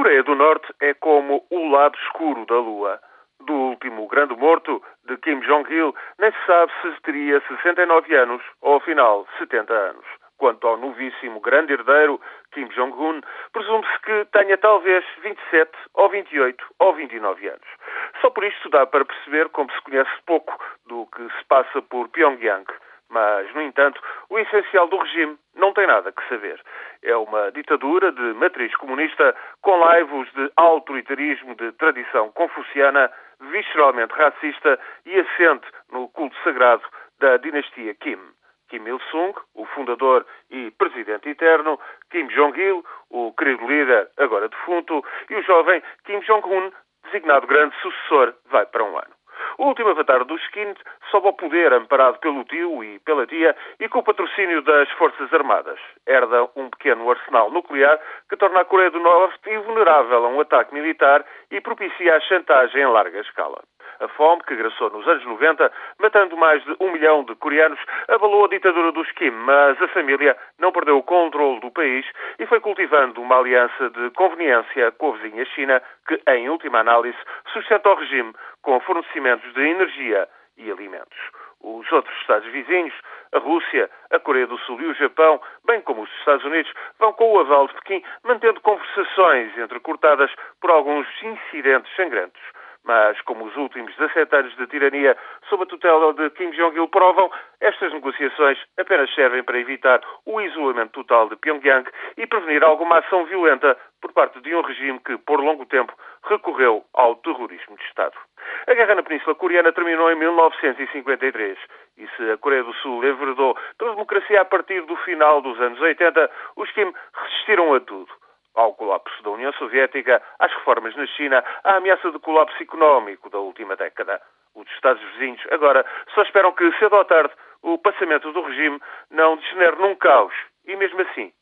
Coreia do Norte é como o lado escuro da Lua. Do último grande morto, de Kim Jong-il, nem se sabe se teria 69 anos ou, afinal, 70 anos. Quanto ao novíssimo grande herdeiro, Kim Jong-un, presume-se que tenha talvez 27 ou 28 ou 29 anos. Só por isto dá para perceber como se conhece pouco do que se passa por Pyongyang. Mas, no entanto, o essencial do regime não tem nada que saber. É uma ditadura de matriz comunista com laivos de autoritarismo de tradição confuciana, visceralmente racista e assente no culto sagrado da dinastia Kim. Kim Il-sung, o fundador e presidente eterno, Kim Jong-il, o querido líder, agora defunto, e o jovem Kim Jong-un, designado grande sucessor, vai para um ano. O último avatar do Skin sobe ao poder amparado pelo tio e pela tia e com o patrocínio das Forças Armadas. Herda um pequeno arsenal nuclear que torna a Coreia do Norte invulnerável a um ataque militar e propicia a chantagem em larga escala. A fome, que graçou nos anos 90, matando mais de um milhão de coreanos, abalou a ditadura dos Kim, mas a família não perdeu o controle do país e foi cultivando uma aliança de conveniência com a vizinha China, que, em última análise, sustenta o regime com fornecimentos de energia e alimentos. Os outros Estados vizinhos, a Rússia, a Coreia do Sul e o Japão, bem como os Estados Unidos, vão com o aval de Pequim mantendo conversações entrecortadas por alguns incidentes sangrantos. Mas, como os últimos 17 anos de tirania sob a tutela de Kim Jong-il provam, estas negociações apenas servem para evitar o isolamento total de Pyongyang e prevenir alguma ação violenta por parte de um regime que, por longo tempo, recorreu ao terrorismo de Estado. A guerra na Península Coreana terminou em 1953 e se a Coreia do Sul enverdou pela democracia a partir do final dos anos 80, os Kim resistiram a tudo ao colapso da União Soviética, às reformas na China, à ameaça de colapso económico da última década. Os Estados vizinhos agora só esperam que, cedo ou tarde, o passamento do regime não degenere num caos. E mesmo assim,